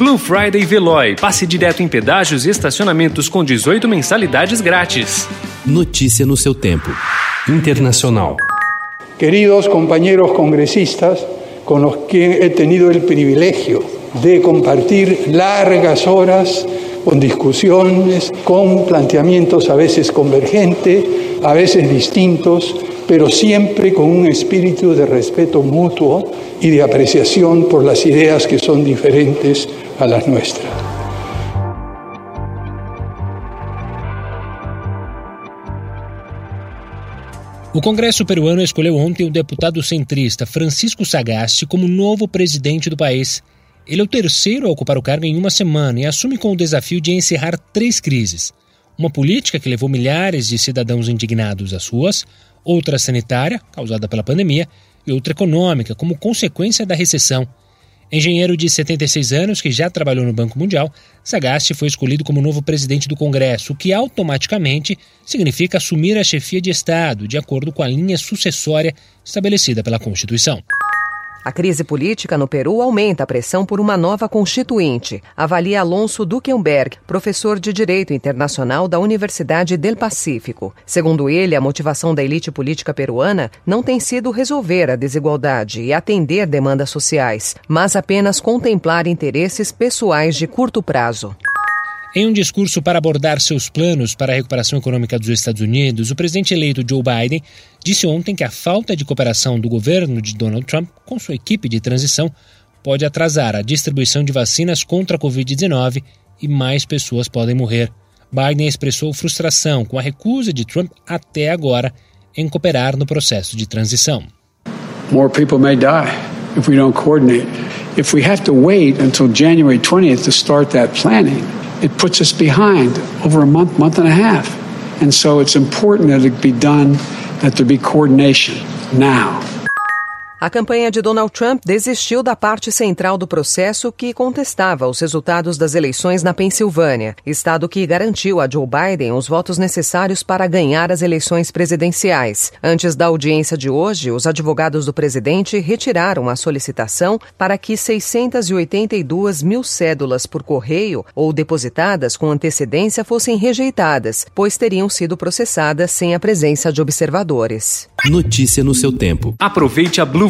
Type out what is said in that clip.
Blue Friday Veloy. Passe direto em pedágios e estacionamentos com 18 mensalidades grátis. Notícia no seu tempo. Internacional. Queridos compañeros congresistas, con los que he tenido el privilegio de compartir largas horas con discusiones, con planteamientos a veces convergentes, a veces distintos, pero siempre con un espíritu de respeto mutuo y de apreciación por las ideas que son diferentes a las nuestras. O Congresso peruano escolheu ontem o deputado centrista Francisco Sagasti como novo presidente do país. Ele é o terceiro a ocupar o cargo em uma semana e assume com o desafio de encerrar três crises: uma política que levou milhares de cidadãos indignados às ruas, outra sanitária, causada pela pandemia, e outra econômica, como consequência da recessão. Engenheiro de 76 anos que já trabalhou no Banco Mundial, Sagasti foi escolhido como novo presidente do Congresso, o que automaticamente significa assumir a chefia de Estado, de acordo com a linha sucessória estabelecida pela Constituição. A crise política no Peru aumenta a pressão por uma nova constituinte, avalia Alonso Duquenberg, professor de Direito Internacional da Universidade del Pacífico. Segundo ele, a motivação da elite política peruana não tem sido resolver a desigualdade e atender demandas sociais, mas apenas contemplar interesses pessoais de curto prazo. Em um discurso para abordar seus planos para a recuperação econômica dos Estados Unidos, o presidente eleito Joe Biden disse ontem que a falta de cooperação do governo de Donald Trump com sua equipe de transição pode atrasar a distribuição de vacinas contra a Covid-19 e mais pessoas podem morrer. Biden expressou frustração com a recusa de Trump até agora em cooperar no processo de transição. More people may die if we don't coordinate. If we have to wait until January 20th to start that planning, it puts us behind over a month, month and a half. And so it's important that it be done, that there be coordination now. A campanha de Donald Trump desistiu da parte central do processo que contestava os resultados das eleições na Pensilvânia, estado que garantiu a Joe Biden os votos necessários para ganhar as eleições presidenciais. Antes da audiência de hoje, os advogados do presidente retiraram a solicitação para que 682 mil cédulas por correio ou depositadas com antecedência fossem rejeitadas, pois teriam sido processadas sem a presença de observadores. Notícia no seu tempo. Aproveite a Blue